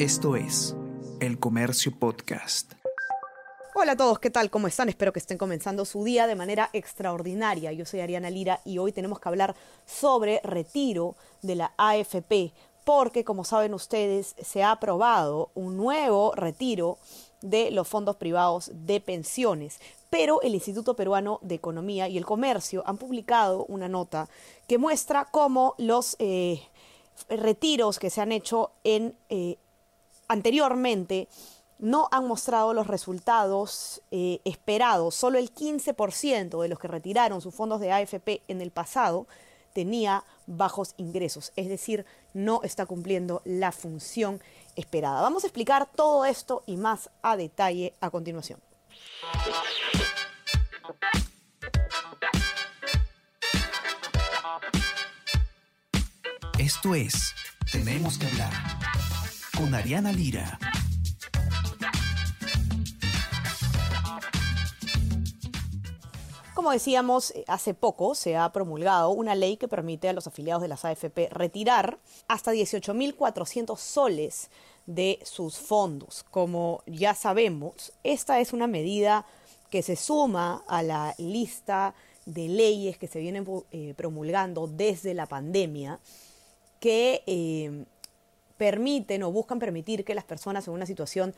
Esto es El Comercio Podcast. Hola a todos, ¿qué tal? ¿Cómo están? Espero que estén comenzando su día de manera extraordinaria. Yo soy Ariana Lira y hoy tenemos que hablar sobre retiro de la AFP, porque como saben ustedes, se ha aprobado un nuevo retiro de los fondos privados de pensiones. Pero el Instituto Peruano de Economía y el Comercio han publicado una nota que muestra cómo los eh, retiros que se han hecho en eh, anteriormente no han mostrado los resultados eh, esperados. Solo el 15% de los que retiraron sus fondos de AFP en el pasado tenía bajos ingresos, es decir, no está cumpliendo la función esperada. Vamos a explicar todo esto y más a detalle a continuación. Esto es Tenemos que hablar con Ariana Lira. Como decíamos, eh, hace poco se ha promulgado una ley que permite a los afiliados de las AFP retirar hasta 18.400 soles de sus fondos. Como ya sabemos, esta es una medida que se suma a la lista de leyes que se vienen eh, promulgando desde la pandemia que eh, permiten o buscan permitir que las personas en una situación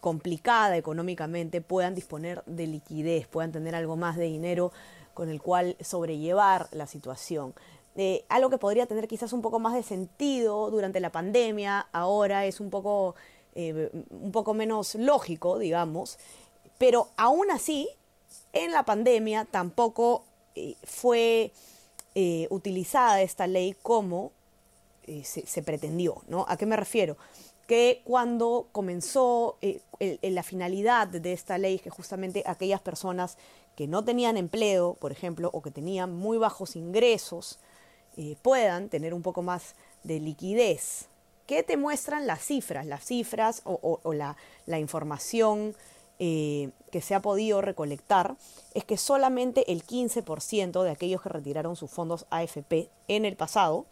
complicada económicamente puedan disponer de liquidez, puedan tener algo más de dinero con el cual sobrellevar la situación. Eh, algo que podría tener quizás un poco más de sentido durante la pandemia, ahora es un poco, eh, un poco menos lógico, digamos, pero aún así, en la pandemia tampoco eh, fue utilizada esta ley como eh, se, pretendió. ¿no? ¿A qué me refiero? Que cuando comenzó eh, la finalidad de esta ley, que justamente aquellas personas que no tenían empleo, por ejemplo, o que tenían muy bajos ingresos, eh, puedan tener un poco más de liquidez. ¿Qué te muestran las cifras? Las cifras o, la, la, información que se ha podido recolectar es que solamente el 15% de aquellos que retiraron sus fondos AFP en el pasado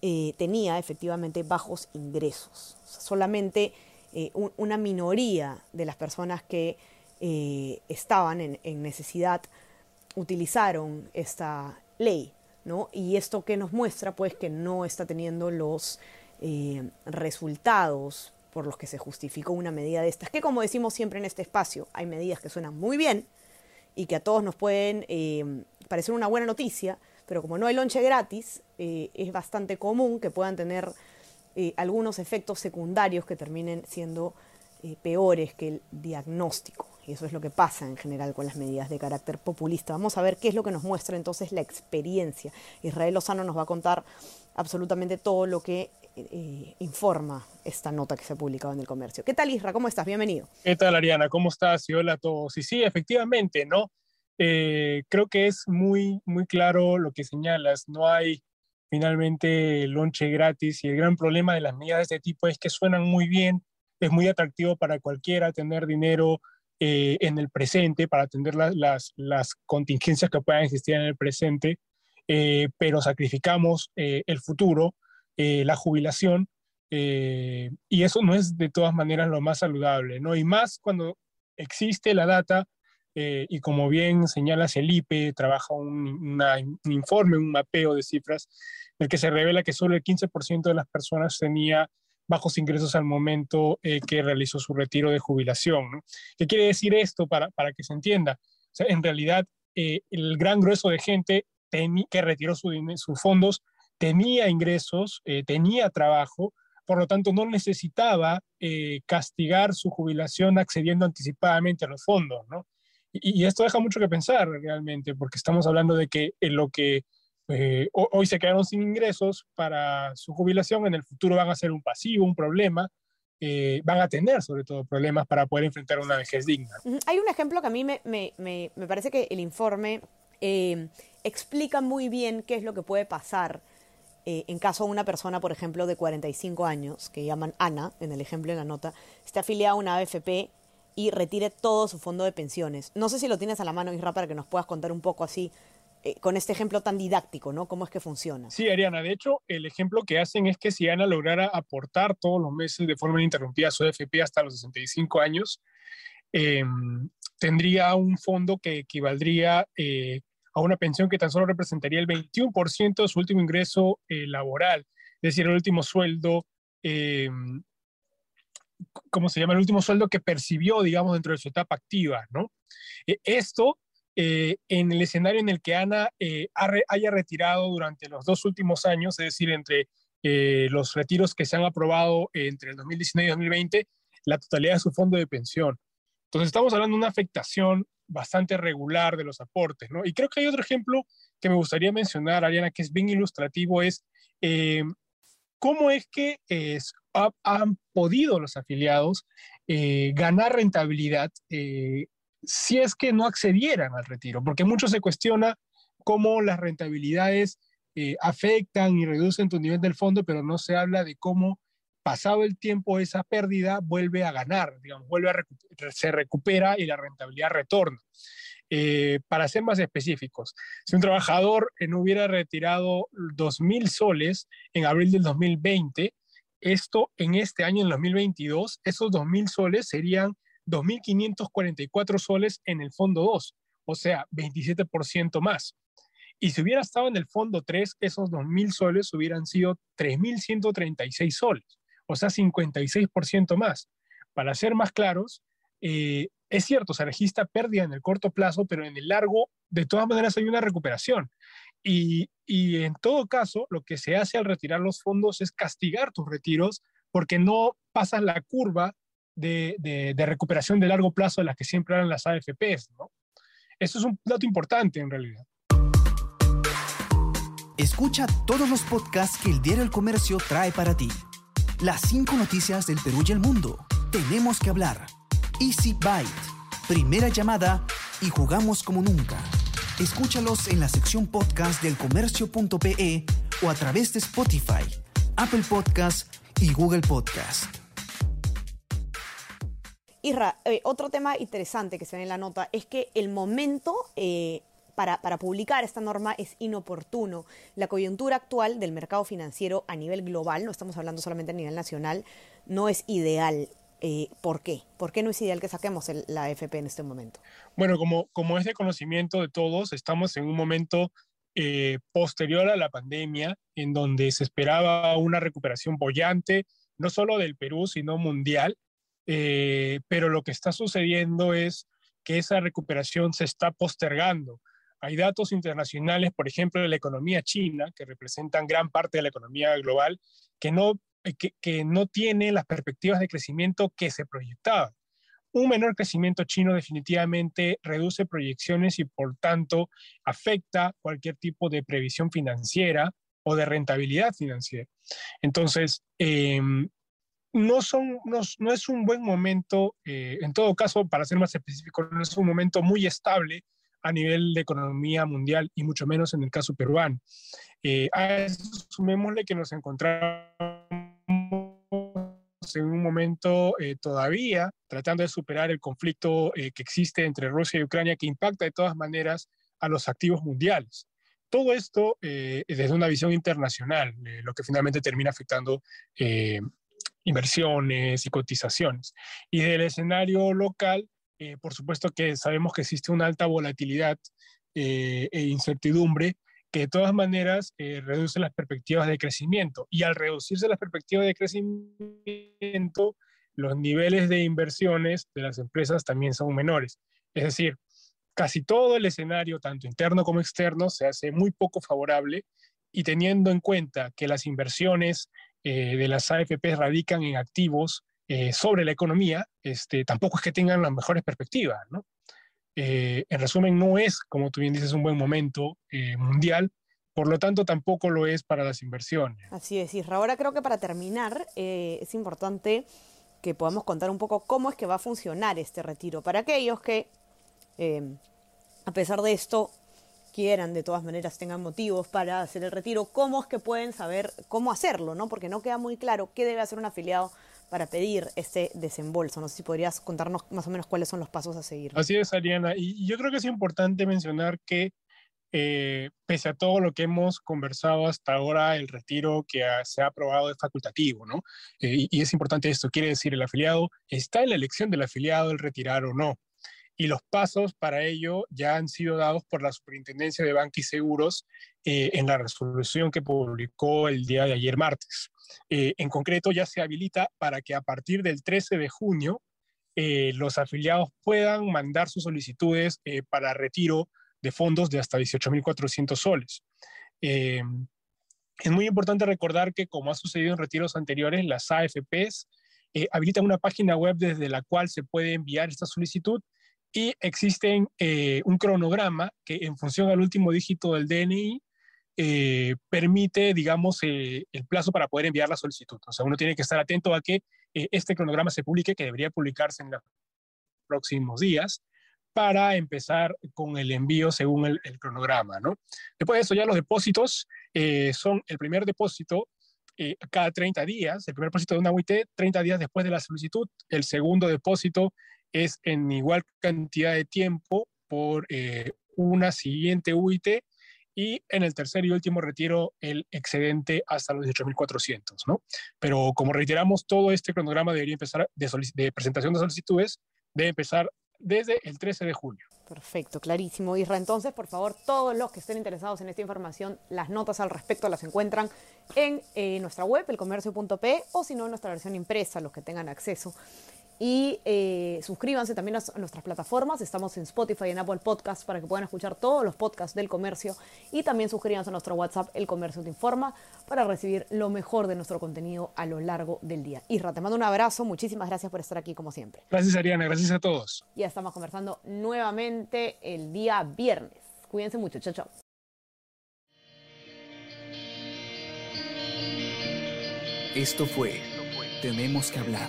eh, tenía efectivamente bajos ingresos. solamente eh, una minoría de las personas que eh, estaban en, necesidad utilizaron esta ley. ¿no? Y esto que nos muestra pues que no está teniendo los resultados por los que se justificó una medida de estas, que como decimos siempre en este espacio, hay medidas que suenan muy bien y que a todos nos pueden parecer una buena noticia, pero como no hay lonche gratis, eh, es bastante común que puedan tener eh, algunos efectos secundarios que terminen siendo eh, peores que el diagnóstico. Y eso es lo que pasa en general con las medidas de carácter populista. Vamos a ver qué es lo que nos muestra entonces la experiencia. Israel Lozano nos va a contar absolutamente todo lo que informa esta nota que se ha publicado en el comercio. ¿Qué tal, Isra? ¿Cómo estás? Bienvenido. ¿Qué tal, Ariana? ¿Cómo estás? Y hola a todos. Y sí, efectivamente, ¿no? Eh, creo que es muy, muy claro lo que señalas. No hay finalmente lonche gratis y el gran problema de las medidas de este tipo es que suenan muy bien, es muy atractivo para cualquiera tener dinero eh, en el presente para atender las, las, contingencias que puedan existir en el presente, eh, pero sacrificamos el futuro, la jubilación, y eso no es de todas maneras lo más saludable, ¿no? Y más cuando existe la data eh, y como bien señala Celipe, trabaja un, informe, un mapeo de cifras, en el que se revela que solo el 15% de las personas tenía bajos ingresos al momento eh, que realizó su retiro de jubilación. ¿Qué quiere decir esto para, para que se entienda? en realidad, eh, el gran grueso de gente que retiró su, sus fondos tenía ingresos, tenía trabajo, por lo tanto no necesitaba castigar su jubilación accediendo anticipadamente a los fondos, ¿no? Y, esto deja mucho que pensar realmente, porque estamos hablando de que en lo que eh, hoy se quedaron sin ingresos para su jubilación, en el futuro van a ser un pasivo, un problema, eh, van a tener sobre todo problemas para poder enfrentar una vejez digna. Hay un ejemplo que a mí me, me, me, parece que el informe eh, explica muy bien qué es lo que puede pasar en caso de una persona, por ejemplo, de 45 años, que llaman Ana, en el ejemplo de la nota, esté afiliada a una AFP y retire todo su fondo de pensiones. No sé si lo tienes a la mano, Isra, para que nos puedas contar un poco así eh, con este ejemplo tan didáctico, ¿no? ¿Cómo es que funciona? Sí, Ariana, de hecho, el ejemplo que hacen es que si Ana lograra aportar todos los meses de forma ininterrumpida su AFP hasta los 65 años, em, tendría un fondo que equivaldría eh, a una pensión que tan solo representaría el 21% de su último ingreso eh, laboral, es decir, el último sueldo, em, ¿cómo se llama? El último sueldo que percibió, digamos, dentro de su etapa activa, ¿no? esto eh, en el escenario en el que Ana eh, haya retirado durante los dos últimos años, es decir, entre eh, los retiros que se han aprobado entre el 2019 y 2020, la totalidad de su fondo de pensión. Entonces estamos hablando de una afectación bastante regular de los aportes, ¿no? Y creo que hay otro ejemplo que me gustaría mencionar, Ariana, que es bien ilustrativo, es cómo es que han podido los afiliados ganar rentabilidad si es que no accedieran al retiro, porque mucho se cuestiona cómo las rentabilidades eh, afectan y reducen tu nivel del fondo, pero no se habla de cómo pasado el tiempo esa pérdida vuelve a ganar, digamos, vuelve a se recupera y la rentabilidad retorna. Eh, para ser más específicos, si un trabajador eh, no hubiera retirado 2.000 soles en abril del 2020, esto en este año, en 2022, esos 2.000 soles serían 2.544 soles en el fondo 2, o sea, 27% más. Y si hubiera estado en el fondo 3, esos 2.000 soles hubieran sido 3.136 soles, o sea, 56% más. Para ser más claros, eh, es cierto, se registra pérdida en el corto plazo, pero en el largo, de todas maneras, hay una recuperación. Y, y en todo caso, lo que se hace al retirar los fondos es castigar tus retiros porque no pasas la curva de, recuperación de largo plazo de las que siempre eran las AFPs. ¿no? Eso es un dato importante en realidad. Escucha todos los podcasts que el Diario El Comercio trae para ti. Las cinco noticias del Perú y el mundo. Tenemos que hablar. Easy Byte. Primera llamada y jugamos como nunca. Escúchalos en la sección podcast del comercio.pe o a través de Spotify, Apple Podcast y Google Podcast. Isra, eh, otro tema interesante que se ve en la nota es que el momento eh, para, publicar esta norma es inoportuno. La coyuntura actual del mercado financiero a nivel global, no estamos hablando solamente a nivel nacional, no es ideal. Eh, ¿Por qué? ¿Por qué no es ideal que saquemos la AFP en este momento? Bueno, como, como es de conocimiento de todos, estamos en un momento posterior a la pandemia, en donde se esperaba una recuperación bollante, no solo del Perú, sino mundial. Eh, pero lo que está sucediendo es que esa recuperación se está postergando. Hay datos internacionales, por ejemplo, de la economía china, que representan gran parte de la economía global, que no, eh, que, no tiene las perspectivas de crecimiento que se proyectaban. Un menor crecimiento chino definitivamente reduce proyecciones y por tanto afecta cualquier tipo de previsión financiera o de rentabilidad financiera. Entonces, em, no, son, no, es un buen momento, eh, en todo caso, para ser más específico, no es un momento muy estable a nivel de economía mundial y mucho menos en el caso peruano. Eh, a eso sumémosle que nos encontramos en un momento eh, todavía tratando de superar el conflicto que existe entre Rusia y Ucrania que impacta de todas maneras a los activos mundiales. Todo esto desde una visión internacional, lo que finalmente termina afectando inversiones y cotizaciones. Y del escenario local, eh, por supuesto que sabemos que existe una alta volatilidad eh, e incertidumbre que de todas maneras eh, reduce las perspectivas de crecimiento. Y al reducirse las perspectivas de crecimiento, los niveles de inversiones de las empresas también son menores. Es decir, casi todo el escenario, tanto interno como externo, se hace muy poco favorable y teniendo en cuenta que las inversiones eh, de las AFP radican en activos eh, sobre la economía, este, tampoco es que tengan las mejores perspectivas. ¿no? Eh, en resumen, no es, como tú bien dices, un buen momento mundial, por lo tanto tampoco lo es para las inversiones. Así es. Ahora creo que para terminar es importante que podamos contar un poco cómo es que va a funcionar este retiro para aquellos que, a pesar de esto, quieran, de todas maneras tengan motivos para hacer el retiro, ¿cómo es que pueden saber cómo hacerlo? ¿no? Porque no queda muy claro qué debe hacer un afiliado para pedir este desembolso. No sé si podrías contarnos más o menos cuáles son los pasos a seguir. Así es, Ariana. Y yo creo que es importante mencionar que eh, pese a todo lo que hemos conversado hasta ahora, el retiro que se ha aprobado es facultativo, ¿no? Eh, y, es importante esto, quiere decir, el afiliado está en la elección del afiliado el retirar o no. Y los pasos para ello ya han sido dados por la Superintendencia de Banca y Seguros eh, en la resolución que publicó el día de ayer martes. en concreto, ya se habilita para que a partir del 13 de junio los afiliados puedan mandar sus solicitudes para retiro de fondos de hasta 18.400 soles. Eh, es muy importante recordar que, como ha sucedido en retiros anteriores, las AFPs eh, habilitan una página web desde la cual se puede enviar esta solicitud y existe eh, un cronograma que, en función al último dígito del DNI, permite, digamos, el plazo para poder enviar la solicitud. O sea, uno tiene que estar atento a que este cronograma se publique, que debería publicarse en los próximos días para empezar con el envío según el, cronograma, ¿no? Después de eso, ya los depósitos eh, son el primer depósito eh, cada 30 días, el primer depósito de una UIT 30 días después de la solicitud, el segundo depósito es en igual cantidad de tiempo por eh, una siguiente UIT y en el tercer y último retiro el excedente hasta los 18.400, ¿no? Pero como reiteramos, todo este cronograma debería empezar de, presentación de solicitudes, debe empezar desde el 13 de julio. Perfecto, clarísimo. Isra, entonces, por favor, todos los que estén interesados en esta información, las notas al respecto las encuentran en eh, nuestra web, elcomercio.p, o si no, en nuestra versión impresa, los que tengan acceso. Y eh, suscríbanse también a, nuestras plataformas. Estamos en Spotify y en Apple Podcasts para que puedan escuchar todos los podcasts del comercio. Y también suscríbanse a nuestro WhatsApp, El Comercio Te Informa, para recibir lo mejor de nuestro contenido a lo largo del día. Isra, te mando un abrazo. Muchísimas gracias por estar aquí como siempre. Gracias, Ariana. Gracias a todos. Ya estamos conversando nuevamente el día viernes. Cuídense mucho. Chao, chao. Esto fue Tenemos que hablar